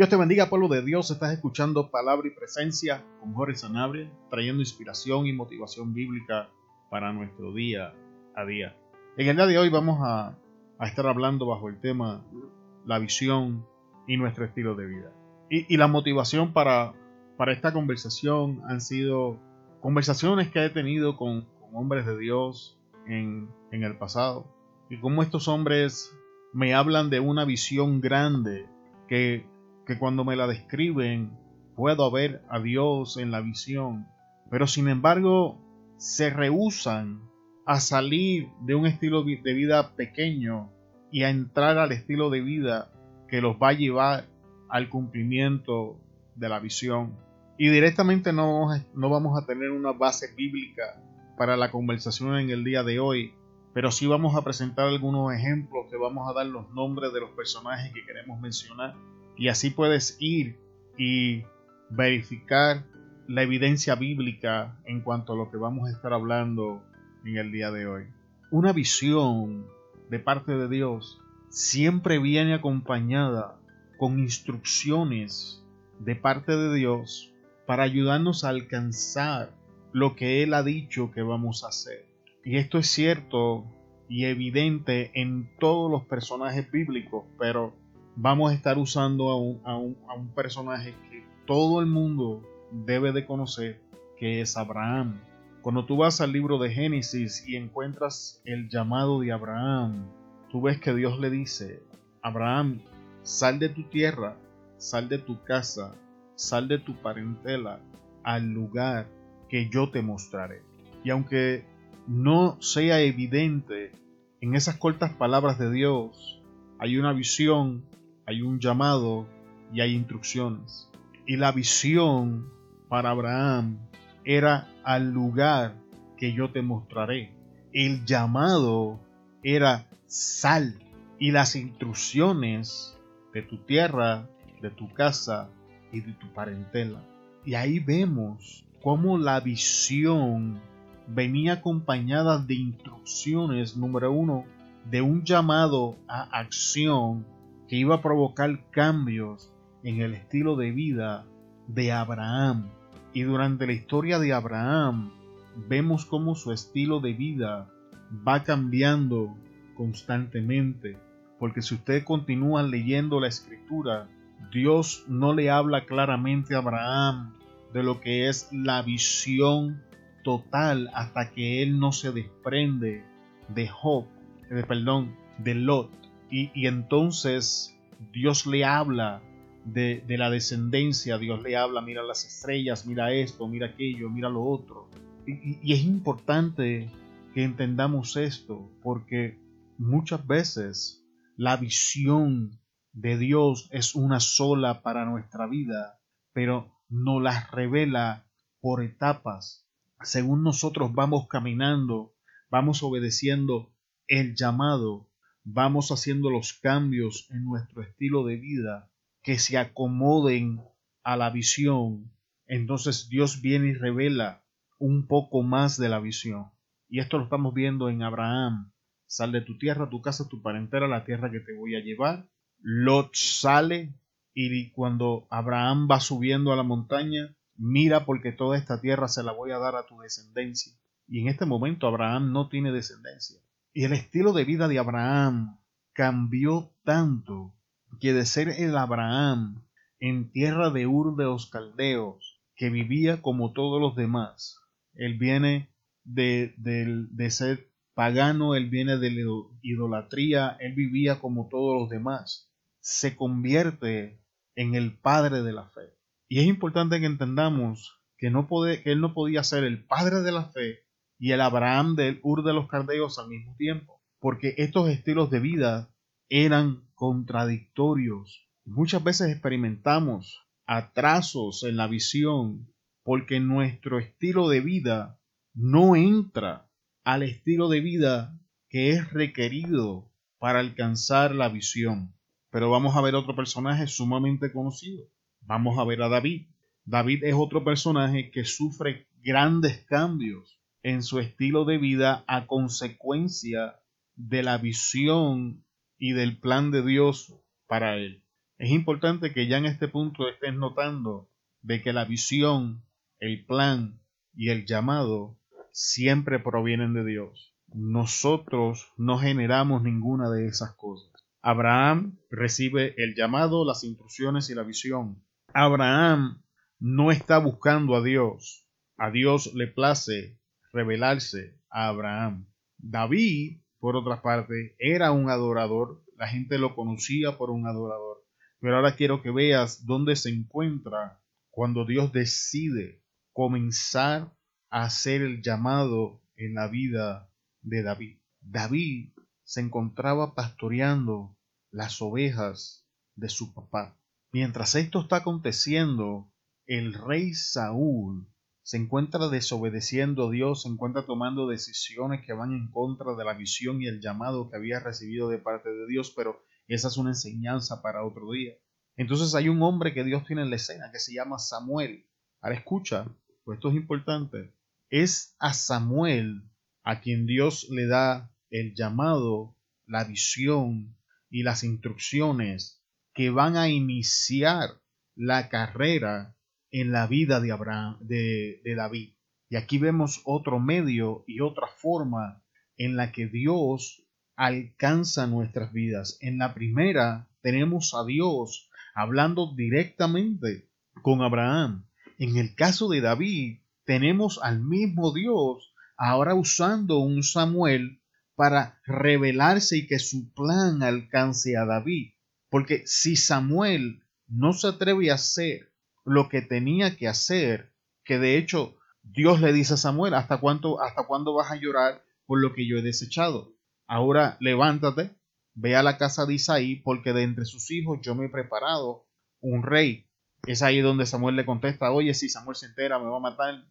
Dios te bendiga, pueblo de Dios. Estás escuchando Palabra y Presencia con Jorge Sanabria, trayendo inspiración y motivación bíblica para nuestro día a día. En el día de hoy vamos a, estar hablando bajo el tema la visión y nuestro estilo de vida. Y, la motivación para, esta conversación han sido conversaciones que he tenido con, hombres de Dios en, en el pasado. Y cómo estos hombres me hablan de una visión grande que que cuando me la describen puedo ver a Dios en la visión, pero sin embargo se rehusan a salir de un estilo de vida pequeño y a entrar al estilo de vida que los va a llevar al cumplimiento de la visión. Y directamente no, no vamos a tener una base bíblica para la conversación en el día de hoy, pero sí vamos a presentar algunos ejemplos, te vamos a dar los nombres de los personajes que queremos mencionar y así puedes ir y verificar la evidencia bíblica en cuanto a lo que vamos a estar hablando en el día de hoy. Una visión de parte de Dios siempre viene acompañada con instrucciones de parte de Dios para ayudarnos a alcanzar lo que Él ha dicho que vamos a hacer. Y esto es cierto y evidente en todos los personajes bíblicos, pero vamos a estar usando a un, personaje que todo el mundo debe de conocer, que es Abraham. Cuando tú vas al libro de Génesis y encuentras el llamado de Abraham, tú ves que Dios le dice, Abraham, sal de tu tierra, sal de tu casa, sal de tu parentela al lugar que yo te mostraré. Y aunque no sea evidente en esas cortas palabras de Dios, hay una visión hay un llamado y hay instrucciones. Y la visión para Abraham era al lugar que yo te mostraré. El llamado era sal y las instrucciones de tu tierra, de tu casa y de tu parentela. Y ahí vemos cómo la visión venía acompañada de instrucciones, número uno, de un llamado a acción que iba a provocar cambios en el estilo de vida de Abraham. Y durante la historia de Abraham vemos cómo su estilo de vida va cambiando constantemente. Porque si usted continúa leyendo la escritura, Dios no le habla claramente a Abraham de lo que es la visión total hasta que él no se desprende de Job, de perdón, de Lot. Y, entonces Dios le habla de, la descendencia, Dios le habla, mira las estrellas, mira esto, mira aquello, mira lo otro. Y, y es importante que entendamos esto, porque muchas veces la visión de Dios es una sola para nuestra vida, pero nos la revela por etapas. Según nosotros vamos caminando, vamos obedeciendo el llamado vamos haciendo los cambios en nuestro estilo de vida que se acomoden a la visión, entonces Dios viene y revela un poco más de la visión. Y esto lo estamos viendo en Abraham. Sal de tu tierra, tu casa, tu parentela, la tierra que te voy a llevar. Lot sale y cuando Abraham va subiendo a la montaña, mira porque toda esta tierra se la voy a dar a tu descendencia. Y en este momento Abraham no tiene descendencia. Y el estilo de vida de Abraham cambió tanto que de ser el Abraham en tierra de Ur de los Caldeos, que vivía como todos los demás, él viene de, de ser pagano, él viene de la idolatría, él vivía como todos los demás, se convierte en el padre de la fe. Y es importante que entendamos que, no puede, que él no podía ser el padre de la fe y el Abraham del Ur de los Cardeos al mismo tiempo, porque estos estilos de vida eran contradictorios. Muchas veces experimentamos atrasos en la visión porque nuestro estilo de vida no entra al estilo de vida que es requerido para alcanzar la visión. Pero vamos a ver otro personaje sumamente conocido. Vamos a ver a David. David es otro personaje que sufre grandes cambios en su estilo de vida a consecuencia de la visión y del plan de Dios para él. Es importante que ya en este punto estés notando de que la visión, el plan y el llamado siempre provienen de Dios. Nosotros no generamos ninguna de esas cosas. Abraham recibe el llamado, las instrucciones y la visión. Abraham no está buscando a Dios. A Dios le place revelarse a Abraham. David, por otra parte, era un adorador. La gente lo conocía por un adorador. Pero ahora quiero que veas dónde se encuentra cuando Dios decide comenzar a hacer el llamado en la vida de David. David se encontraba pastoreando las ovejas de su papá. Mientras esto está aconteciendo, el rey Saúl se encuentra desobedeciendo a Dios, se encuentra tomando decisiones que van en contra de la visión y el llamado que había recibido de parte de Dios, pero esa es una enseñanza para otro día. Entonces hay un hombre que Dios tiene en la escena que se llama Samuel. Ahora escucha, pues esto es importante. Es a Samuel a quien Dios le da el llamado, la visión y las instrucciones que van a iniciar la carrera en la vida de Abraham, de, David. Y aquí vemos otro medio y otra forma en la que Dios alcanza nuestras vidas. En la primera tenemos a Dios hablando directamente con Abraham. En el caso de David tenemos al mismo Dios ahora usando un Samuel para revelarse y que su plan alcance a David. Porque si Samuel no se atreve a hacer lo que tenía que hacer, que de hecho Dios le dice a Samuel, ¿hasta cuánto, hasta cuándo vas a llorar por lo que yo he desechado? Ahora levántate, ve a la casa de Isaí, porque de entre sus hijos yo me he preparado un rey. Es ahí donde Samuel le contesta, oye, si Samuel se entera, me va a matar,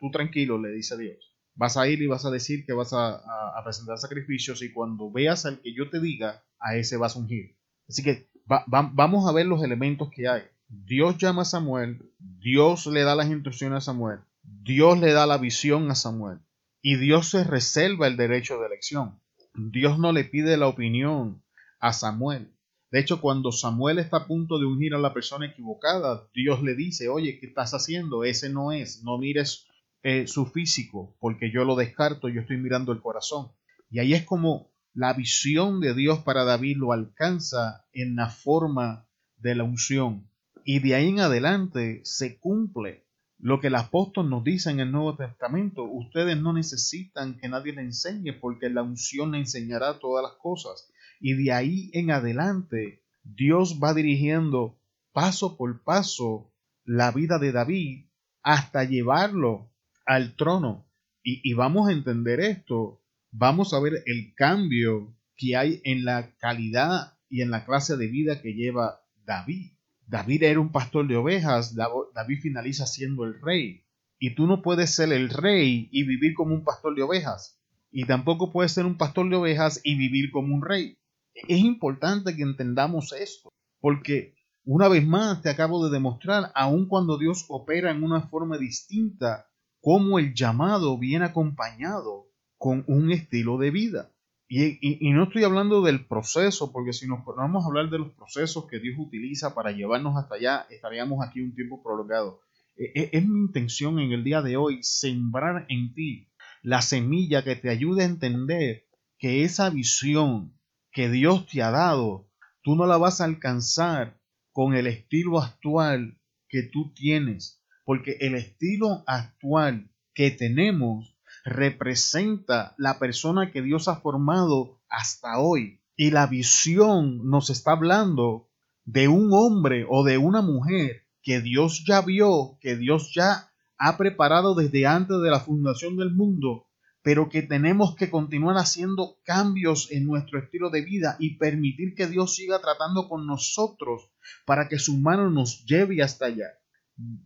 tú tranquilo, le dice Dios vas a ir y vas a decir que vas a, presentar sacrificios y cuando veas al que yo te diga, a ese vas a ungir. Así que vamos a ver los elementos que hay. Dios llama a Samuel, Dios le da las instrucciones a Samuel, Dios le da la visión a Samuel y Dios se reserva el derecho de elección. Dios no le pide la opinión a Samuel. De hecho, cuando Samuel está a punto de ungir a la persona equivocada, Dios le dice, oye, ¿qué estás haciendo? Ese no es, no mires eh, su físico, porque yo lo descarto, yo estoy mirando el corazón. Y ahí es como la visión de Dios para David lo alcanza en la forma de la unción. Y de ahí en adelante se cumple lo que el apóstol nos dice en el Nuevo Testamento. Ustedes no necesitan que nadie le enseñe porque la unción le enseñará todas las cosas. Y de ahí en adelante Dios va dirigiendo paso por paso la vida de David hasta llevarlo al trono. Y, vamos a entender esto, vamos a ver el cambio que hay en la calidad y en la clase de vida que lleva David. David era un pastor de ovejas, David finaliza siendo el rey. Y tú no puedes ser el rey y vivir como un pastor de ovejas. Y tampoco puedes ser un pastor de ovejas y vivir como un rey. Es importante que entendamos esto, porque una vez más te acabo de demostrar, aun cuando Dios opera en una forma distinta cómo el llamado viene acompañado con un estilo de vida. Y, no estoy hablando del proceso, porque si nos ponemos a hablar de los procesos que Dios utiliza para llevarnos hasta allá, estaríamos aquí un tiempo prolongado. E, e, es mi intención en el día de hoy sembrar en ti la semilla que te ayude a entender que esa visión que Dios te ha dado, tú no la vas a alcanzar con el estilo actual que tú tienes, porque el estilo actual que tenemos representa la persona que Dios ha formado hasta hoy. Y la visión nos está hablando de un hombre o de una mujer que Dios ya vio, que Dios ya ha preparado desde antes de la fundación del mundo, pero que tenemos que continuar haciendo cambios en nuestro estilo de vida y permitir que Dios siga tratando con nosotros para que su mano nos lleve hasta allá.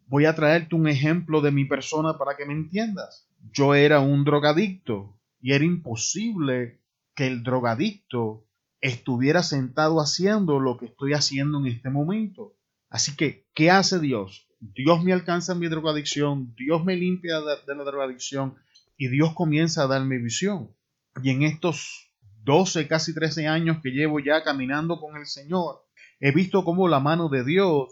Voy a traerte un ejemplo de mi persona para que me entiendas. Yo era un drogadicto y era imposible que el drogadicto estuviera sentado haciendo lo que estoy haciendo en este momento. Así que, ¿qué hace Dios? Dios me alcanza mi drogadicción, Dios me limpia de la drogadicción y Dios comienza a darme visión. Y en estos 12, casi 13 años que llevo ya caminando con el Señor, He visto cómo la mano de Dios,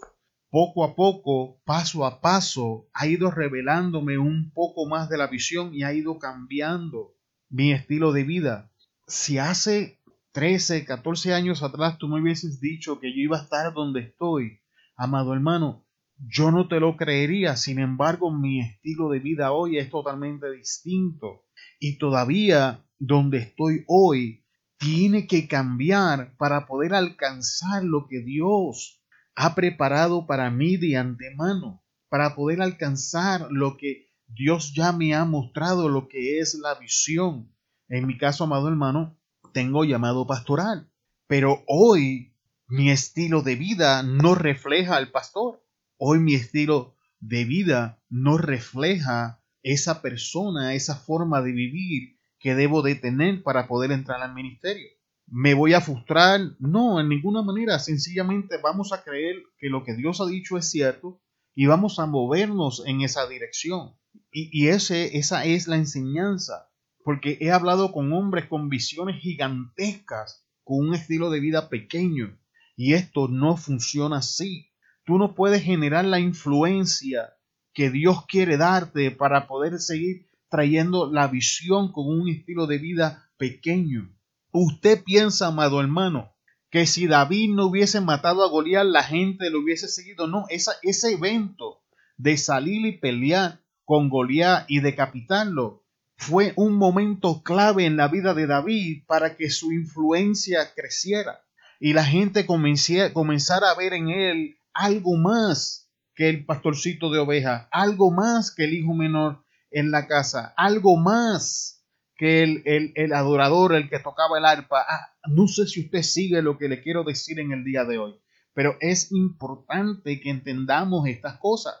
poco a poco, paso a paso, ha ido revelándome un poco más de la visión y ha ido cambiando mi estilo de vida. Si hace 13, 14 años atrás tú me hubieses dicho que yo iba a estar donde estoy, amado hermano, yo no te lo creería. Sin embargo, mi estilo de vida hoy es totalmente distinto. Y todavía donde estoy hoy tiene que cambiar para poder alcanzar lo que Dios ha preparado para mí de antemano, para poder alcanzar lo que Dios ya me ha mostrado, lo que es la visión. En mi caso, amado hermano, tengo llamado pastoral, pero hoy mi estilo de vida no refleja al pastor. Hoy mi estilo de vida no refleja esa persona, esa forma de vivir que debo de tener para poder entrar al ministerio. ¿Me voy a frustrar? No, en ninguna manera. Sencillamente vamos a creer que lo que Dios ha dicho es cierto y vamos a movernos en esa dirección. Y, esa es la enseñanza, porque he hablado con hombres con visiones gigantescas, con un estilo de vida pequeño, y esto no funciona así. Tú no puedes generar la influencia que Dios quiere darte para poder seguir trayendo la visión con un estilo de vida pequeño. Usted piensa, amado hermano, que si David no hubiese matado a Goliat, la gente lo hubiese seguido. No, esa, ese evento de salir y pelear con Goliat y decapitarlo fue un momento clave en la vida de David para que su influencia creciera y la gente comenzara a ver en él algo más que el pastorcito de oveja, algo más que el hijo menor en la casa, algo más que el, el, adorador, el que tocaba el arpa. Ah, no sé si usted sigue lo que le quiero decir en el día de hoy, pero es importante que entendamos estas cosas.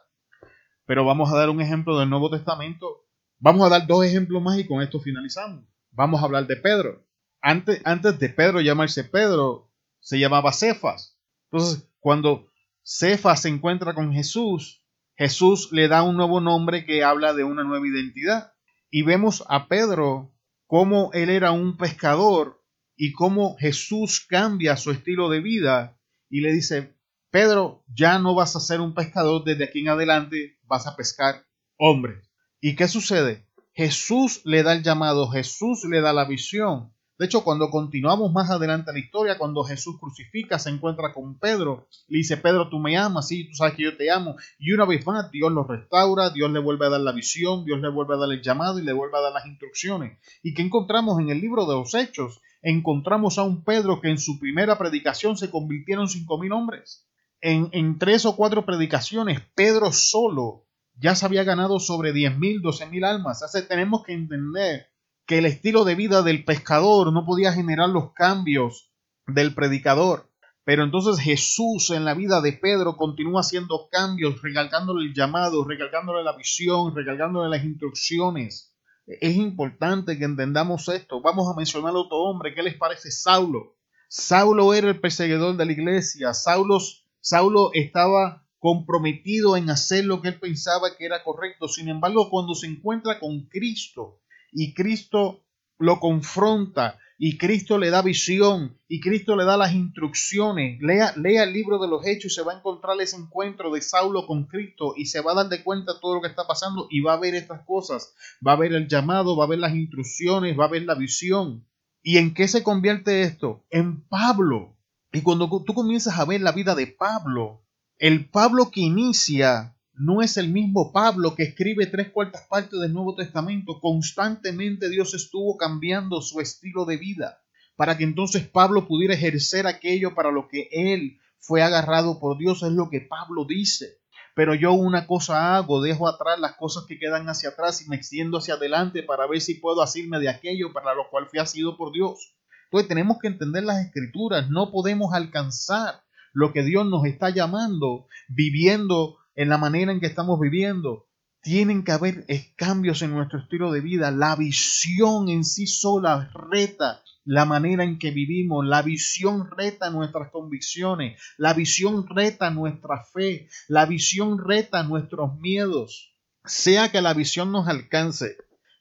Pero vamos a dar un ejemplo del Nuevo Testamento. Vamos a dar dos ejemplos más y con esto finalizamos. Vamos a hablar de Pedro. Antes, antes de Pedro llamarse Pedro, se llamaba Cefas. Entonces, cuando Cefas se encuentra con Jesús, Jesús le da un nuevo nombre que habla de una nueva identidad. Y vemos a Pedro como él era un pescador y cómo Jesús cambia su estilo de vida y le dice, Pedro, ya no vas a ser un pescador, desde aquí en adelante vas a pescar hombres. ¿Y qué sucede? Jesús le da el llamado, Jesús le da la visión, de hecho, cuando continuamos más adelante la historia, cuando Jesús crucifica, se encuentra con Pedro, le dice, Pedro, tú me amas, sí, tú sabes que yo te amo. Y una vez más, Dios lo restaura, Dios le vuelve a dar la visión, Dios le vuelve a dar el llamado y le vuelve a dar las instrucciones. ¿Y qué encontramos en el libro de los Hechos? Encontramos a un Pedro que en su primera predicación se convirtieron cinco mil hombres. En, en tres o cuatro predicaciones, Pedro solo ya se había ganado sobre diez mil, doce mil almas. Tenemos que entender que el estilo de vida del pescador no podía generar los cambios del predicador. Pero entonces Jesús en la vida de Pedro continúa haciendo cambios, recalcándole el llamado, recalcándole la visión, recalcándole las instrucciones. Es importante que entendamos esto. Vamos a mencionar a otro hombre. ¿Qué les parece Saulo? Saulo era el perseguidor de la iglesia. Saulo, Saulo estaba comprometido en hacer lo que él pensaba que era correcto. Sin embargo, cuando se encuentra con Cristo, y Cristo lo confronta y Cristo le da visión y Cristo le da las instrucciones. Lea, lea, el libro de los hechos y se va a encontrar ese encuentro de Saulo con Cristo y se va a dar de cuenta todo lo que está pasando y va a ver estas cosas. Va a ver el llamado, va a ver las instrucciones, va a ver la visión. ¿Y en qué se convierte esto? En Pablo. Y cuando tú comienzas a ver la vida de Pablo, el Pablo que inicia no es el mismo Pablo que escribe tres cuartas partes del Nuevo Testamento. Constantemente Dios estuvo cambiando su estilo de vida para que entonces Pablo pudiera ejercer aquello para lo que él fue agarrado por Dios. Es lo que Pablo dice. Pero yo una cosa hago, dejo atrás las cosas que quedan hacia atrás y me extiendo hacia adelante para ver si puedo asirme de aquello para lo cual fui asido por Dios. Entonces tenemos que entender las escrituras. No podemos alcanzar lo que Dios nos está llamando viviendo en la manera en que estamos viviendo. Tienen que haber cambios en nuestro estilo de vida. La visión en sí sola reta la manera en que vivimos. La visión reta nuestras convicciones. La visión reta nuestra fe. La visión reta nuestros miedos. Sea que la visión nos alcance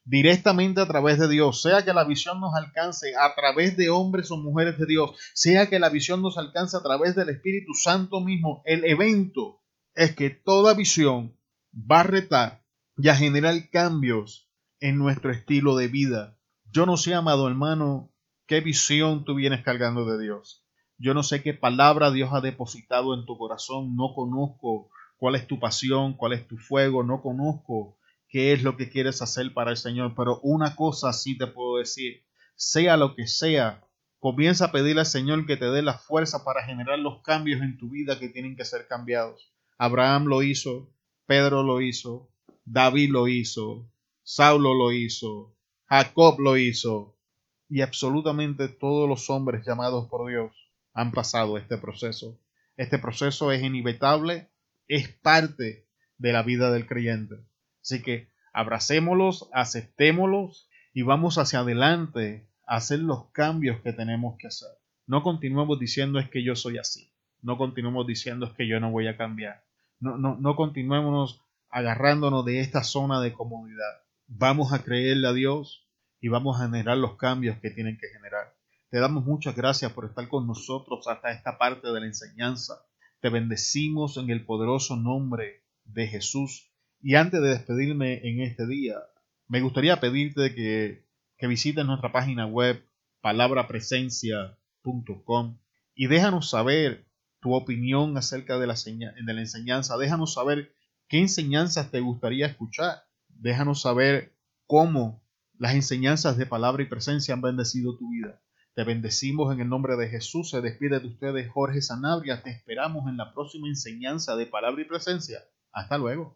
directamente a través de Dios, sea que la visión nos alcance a través de hombres o mujeres de Dios, sea que la visión nos alcance a través del Espíritu Santo mismo, el evento es que toda visión va a retar y a generar cambios en nuestro estilo de vida. Yo no sé, amado hermano, qué visión tú vienes cargando de Dios. Yo no sé qué palabra Dios ha depositado en tu corazón. No conozco cuál es tu pasión, cuál es tu fuego. No conozco qué es lo que quieres hacer para el Señor. Pero una cosa sí te puedo decir. Sea lo que sea, comienza a pedirle al Señor que te dé la fuerza para generar los cambios en tu vida que tienen que ser cambiados. Abraham lo hizo, Pedro lo hizo, David lo hizo, Saulo lo hizo, Jacob lo hizo, y absolutamente todos los hombres llamados por Dios han pasado este proceso. Este proceso es inevitable, es parte de la vida del creyente. Así que abracémoslos, aceptémoslos y vamos hacia adelante a hacer los cambios que tenemos que hacer. No continuemos diciendo es que yo soy así. No continuemos diciendo es que yo no voy a cambiar. No, no, no continuemos agarrándonos de esta zona de comodidad. Vamos a creerle a Dios, y vamos a generar los cambios que tienen que generar. Te damos muchas gracias por estar con nosotros hasta esta parte de la enseñanza. Te bendecimos en el poderoso nombre de Jesús. Y antes de despedirme en este día, me gustaría pedirte que, que visites nuestra página web palabrapresencia.com y déjanos saber tu opinión acerca de la, de la enseñanza. Déjanos saber qué enseñanzas te gustaría escuchar. Déjanos saber cómo las enseñanzas de palabra y presencia han bendecido tu vida. Te bendecimos en el nombre de Jesús. Se despide de ustedes Jorge Sanabria. Te esperamos en la próxima enseñanza de palabra y presencia. Hasta luego.